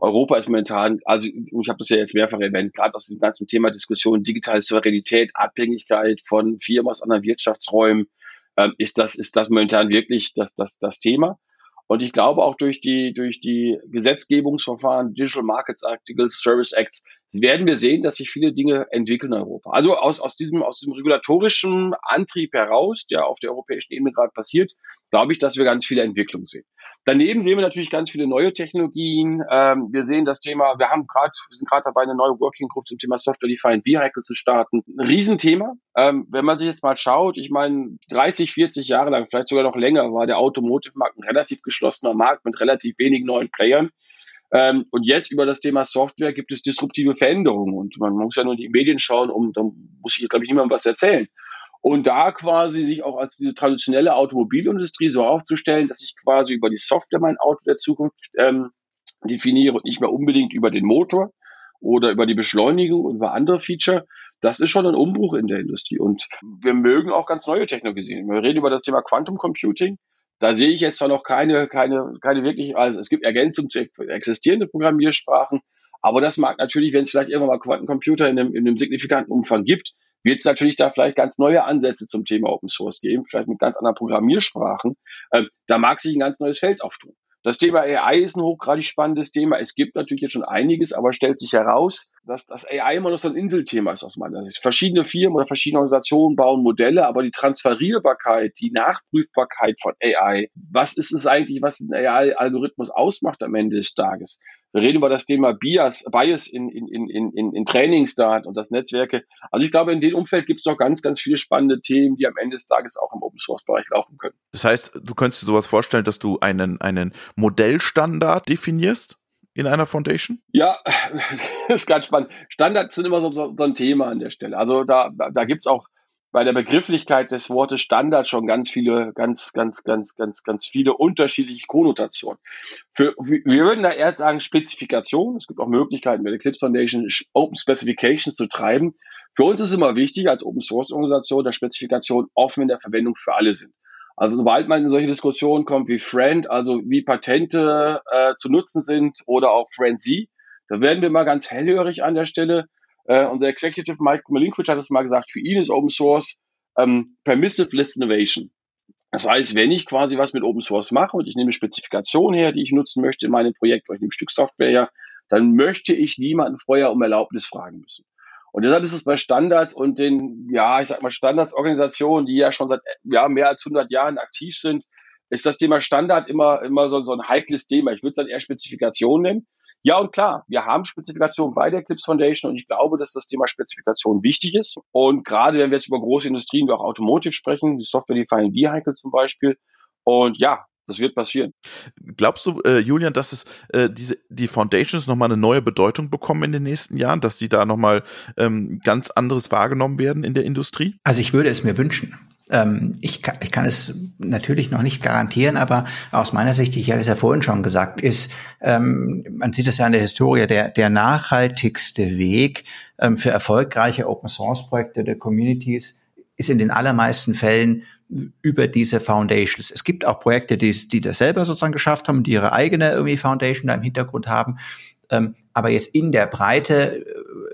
Europa ist momentan, also ich habe das ja jetzt mehrfach erwähnt, gerade aus dem ganzen Thema Diskussion, digitale Souveränität, Abhängigkeit von Firmen aus anderen Wirtschaftsräumen, ähm, ist das, ist das momentan wirklich das, das, das Thema. Und ich glaube auch durch die, durch die Gesetzgebungsverfahren, Digital Markets Articles, Service Acts, werden wir sehen, dass sich viele Dinge entwickeln in Europa. Also aus, aus, diesem, aus diesem regulatorischen Antrieb heraus, der auf der europäischen Ebene gerade passiert, glaube ich, dass wir ganz viele Entwicklungen sehen. Daneben sehen wir natürlich ganz viele neue Technologien. Ähm, wir sehen das Thema, wir haben gerade, wir sind gerade dabei, eine neue Working Group zum Thema Software Defined Vehicle zu starten. Ein Riesenthema. Ähm, wenn man sich jetzt mal schaut, ich meine, 30, 40 Jahre lang, vielleicht sogar noch länger, war der Automotive-Markt ein relativ geschlossener Markt mit relativ wenigen neuen Playern. Ähm, und jetzt über das Thema Software gibt es disruptive Veränderungen und man muss ja nur in die Medien schauen, um, da muss ich, glaube ich, niemandem was erzählen. Und da quasi sich auch als diese traditionelle Automobilindustrie so aufzustellen, dass ich quasi über die Software mein Auto der Zukunft ähm, definiere und nicht mehr unbedingt über den Motor oder über die Beschleunigung und über andere Feature, das ist schon ein Umbruch in der Industrie. Und wir mögen auch ganz neue Technologien. Wir reden über das Thema Quantum Computing. Da sehe ich jetzt zwar noch keine, keine, keine wirklich, also es gibt Ergänzungen zu existierenden Programmiersprachen, aber das mag natürlich, wenn es vielleicht irgendwann mal Quantencomputer in einem, in einem signifikanten Umfang gibt, wird es natürlich da vielleicht ganz neue Ansätze zum Thema Open Source geben, vielleicht mit ganz anderen Programmiersprachen. Ähm, da mag sich ein ganz neues Feld auftun. Das Thema AI ist ein hochgradig spannendes Thema. Es gibt natürlich jetzt schon einiges, aber stellt sich heraus, dass das AI immer noch so ein Inselthema ist aus meiner Sicht. Verschiedene Firmen oder verschiedene Organisationen bauen Modelle, aber die Transferierbarkeit, die Nachprüfbarkeit von AI, was ist es eigentlich, was ein AI-Algorithmus ausmacht am Ende des Tages? Wir reden über das Thema Bias, Bias in, in, in, in, in Trainingsdaten und das Netzwerke. Also ich glaube, in dem Umfeld gibt es noch ganz, ganz viele spannende Themen, die am Ende des Tages auch im Open Source Bereich laufen können.
Das heißt, du könntest dir sowas vorstellen, dass du einen, einen Modellstandard definierst? in einer Foundation?
Ja, das ist ganz spannend. Standards sind immer so, so, so ein Thema an der Stelle. Also da, da, da gibt es auch bei der Begrifflichkeit des Wortes Standard schon ganz viele, ganz, ganz, ganz, ganz, ganz viele unterschiedliche Konnotationen. Für, wir würden da eher sagen Spezifikation. Es gibt auch Möglichkeiten, mit der Eclipse Foundation Open Specifications zu treiben. Für uns ist immer wichtig, als Open Source Organisation, dass Spezifikationen offen in der Verwendung für alle sind. Also sobald man in solche Diskussionen kommt wie Friend, also wie Patente äh, zu nutzen sind oder auch Friend-Z, da werden wir mal ganz hellhörig an der Stelle. Äh, unser Executive Mike Malinkovic hat es mal gesagt, für ihn ist Open Source ähm, Permissive List Innovation. Das heißt, wenn ich quasi was mit Open Source mache und ich nehme Spezifikationen her, die ich nutzen möchte in meinem Projekt, oder ich nehme ein Stück Software her, dann möchte ich niemanden vorher um Erlaubnis fragen müssen. Und deshalb ist es bei Standards und den, ja, ich sag mal Standardsorganisationen, die ja schon seit ja, mehr als 100 Jahren aktiv sind, ist das Thema Standard immer, immer so, so ein heikles Thema. Ich würde es dann eher Spezifikation nennen. Ja, und klar, wir haben Spezifikationen bei der Eclipse Foundation und ich glaube, dass das Thema Spezifikation wichtig ist. Und gerade wenn wir jetzt über große Industrien wie auch Automotive sprechen, die Software-Defined Vehicle zum Beispiel. Und ja, das wird passieren.
Glaubst du, äh, Julian, dass es äh, diese die Foundations nochmal eine neue Bedeutung bekommen in den nächsten Jahren, dass die da nochmal ähm, ganz anderes wahrgenommen werden in der Industrie?
Also ich würde es mir wünschen. Ähm, ich, kann, ich kann es natürlich noch nicht garantieren, aber aus meiner Sicht, ich hatte es ja vorhin schon gesagt, ist, ähm, man sieht es ja in der Historie, der, der nachhaltigste Weg ähm, für erfolgreiche Open-Source-Projekte der Communities ist in den allermeisten Fällen über diese Foundations. Es gibt auch Projekte, die, die das selber sozusagen geschafft haben, die ihre eigene irgendwie Foundation da im Hintergrund haben. Ähm, aber jetzt in der Breite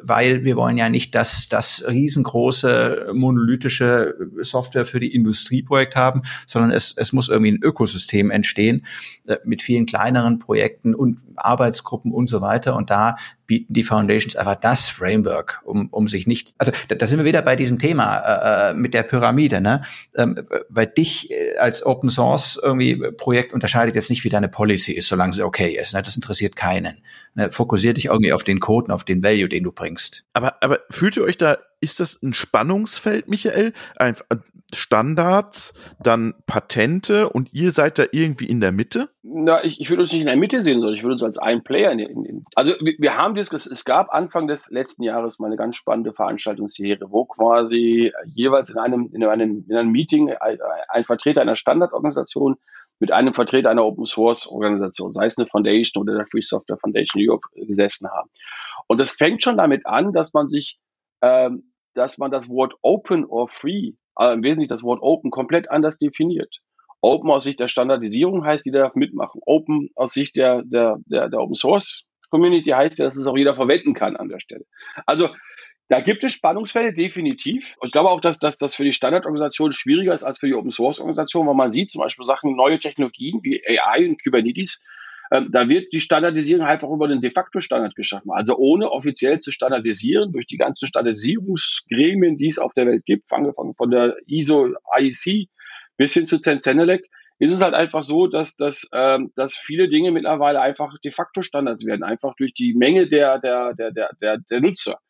weil wir wollen ja nicht dass das riesengroße monolithische Software für die Industrieprojekt haben, sondern es, es muss irgendwie ein Ökosystem entstehen äh, mit vielen kleineren Projekten und Arbeitsgruppen und so weiter. Und da bieten die Foundations einfach das Framework, um, um sich nicht, also da, da sind wir wieder bei diesem Thema äh, äh mit der Pyramide, ne? Ähm, weil dich äh, als Open Source irgendwie Projekt unterscheidet jetzt nicht, wie deine Policy ist, solange sie okay ist. Ne? Das interessiert keinen. Ne? Fokussier dich irgendwie auf den Code und auf den Value, den du bringst.
Aber, aber fühlt ihr euch da ist das ein Spannungsfeld, Michael? Ein, Standards, dann Patente und ihr seid da irgendwie in der Mitte?
Na, ich, ich würde uns nicht in der Mitte sehen, sondern ich würde uns als ein Player in, in, in Also wir, wir haben das, es gab Anfang des letzten Jahres mal eine ganz spannende Veranstaltungsserie, wo quasi jeweils in einem, in einem, in einem Meeting ein, ein Vertreter einer Standardorganisation mit einem Vertreter einer Open Source Organisation, sei es eine Foundation oder der Free Software Foundation Europe gesessen haben. Und das fängt schon damit an, dass man sich ähm, dass man das Wort Open or Free, also im Wesentlichen das Wort Open, komplett anders definiert. Open aus Sicht der Standardisierung heißt, jeder darf mitmachen. Open aus Sicht der, der, der, der Open Source Community heißt ja, dass es auch jeder verwenden kann an der Stelle. Also da gibt es Spannungsfälle, definitiv. Ich glaube auch, dass, dass das für die Standardorganisation schwieriger ist als für die Open Source Organisation, weil man sieht zum Beispiel Sachen, neue Technologien wie AI und Kubernetes, ähm, da wird die Standardisierung einfach über den de facto Standard geschaffen. Also ohne offiziell zu standardisieren durch die ganzen Standardisierungsgremien, die es auf der Welt gibt, angefangen von der ISO, IEC bis hin zu Zensenelec, ist es halt einfach so, dass, dass, ähm, dass viele Dinge mittlerweile einfach de facto Standards werden, einfach durch die Menge der, der, der, der, der, der Nutzer.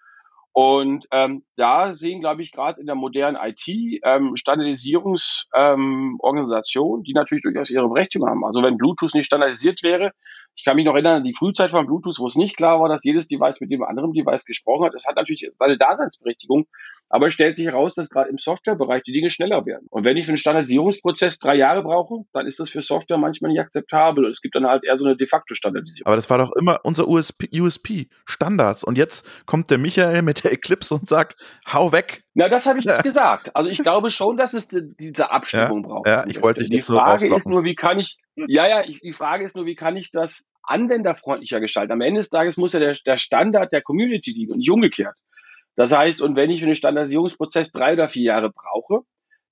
Und ähm, da sehen, glaube ich, gerade in der modernen IT ähm, Standardisierungsorganisationen, ähm, die natürlich durchaus ihre Berechtigung haben. Also wenn Bluetooth nicht standardisiert wäre, ich kann mich noch erinnern an die Frühzeit von Bluetooth, wo es nicht klar war, dass jedes Device mit dem anderen Device gesprochen hat. Das hat natürlich seine Daseinsberechtigung, aber es stellt sich heraus, dass gerade im Softwarebereich die Dinge schneller werden. Und wenn ich für einen Standardisierungsprozess drei Jahre brauche, dann ist das für Software manchmal nicht akzeptabel. Und es gibt dann halt eher so eine de facto Standardisierung.
Aber das war doch immer unser USP, USP Standards. Und jetzt kommt der Michael mit der Eclipse und sagt, hau weg.
Na, das habe ich nicht gesagt. Also ich glaube schon, dass es diese Abstimmung
ja,
braucht.
Ja, ich wollte dich
Die Frage so ist nur, wie kann ich, ja, ja, ich, die Frage ist nur, wie kann ich das anwenderfreundlicher gestalten? Am Ende des Tages muss ja der, der Standard der Community dienen und nicht umgekehrt. Das heißt, und wenn ich für den Standardisierungsprozess drei oder vier Jahre brauche,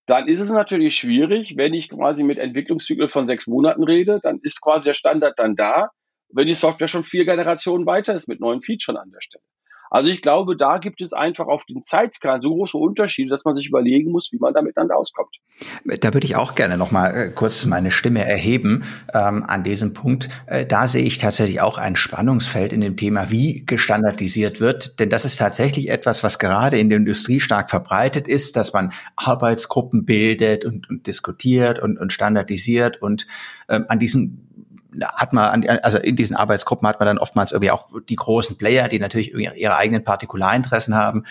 dann ist es natürlich schwierig, wenn ich quasi mit Entwicklungszyklen von sechs Monaten rede, dann ist quasi der Standard dann da, wenn die Software schon vier Generationen weiter ist mit neuen Features an der Stelle. Also ich glaube, da gibt es einfach auf den Zeitskalen so große Unterschiede, dass man sich überlegen muss, wie man da miteinander auskommt.
Da würde ich auch gerne noch mal äh, kurz meine Stimme erheben ähm, an diesem Punkt. Äh, da sehe ich tatsächlich auch ein Spannungsfeld in dem Thema, wie gestandardisiert wird. Denn das ist tatsächlich etwas, was gerade in der Industrie stark verbreitet ist, dass man Arbeitsgruppen bildet und, und diskutiert und, und standardisiert und ähm, an diesen hat man, also in diesen Arbeitsgruppen hat man dann oftmals irgendwie auch die großen Player, die natürlich ihre eigenen Partikularinteressen haben.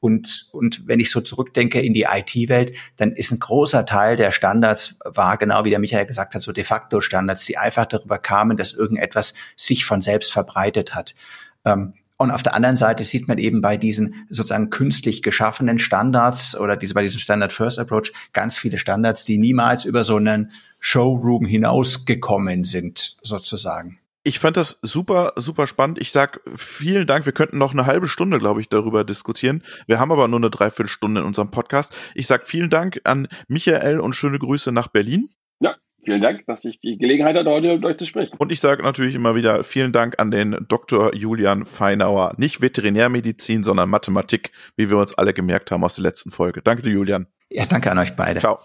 Und, und wenn ich so zurückdenke in die IT-Welt, dann ist ein großer Teil der Standards war genau wie der Michael gesagt hat, so de facto Standards, die einfach darüber kamen, dass irgendetwas sich von selbst verbreitet hat. Ähm, und auf der anderen Seite sieht man eben bei diesen sozusagen künstlich geschaffenen Standards oder diese, bei diesem Standard First Approach ganz viele Standards, die niemals über so einen Showroom hinausgekommen sind, sozusagen.
Ich fand das super, super spannend. Ich sag vielen Dank. Wir könnten noch eine halbe Stunde, glaube ich, darüber diskutieren. Wir haben aber nur eine Dreiviertelstunde in unserem Podcast. Ich sag vielen Dank an Michael und schöne Grüße nach Berlin.
Vielen Dank, dass ich die Gelegenheit hatte, heute mit euch zu sprechen.
Und ich sage natürlich immer wieder vielen Dank an den Dr. Julian Feinauer. Nicht Veterinärmedizin, sondern Mathematik, wie wir uns alle gemerkt haben aus der letzten Folge. Danke dir, Julian.
Ja, danke an euch beide.
Ciao.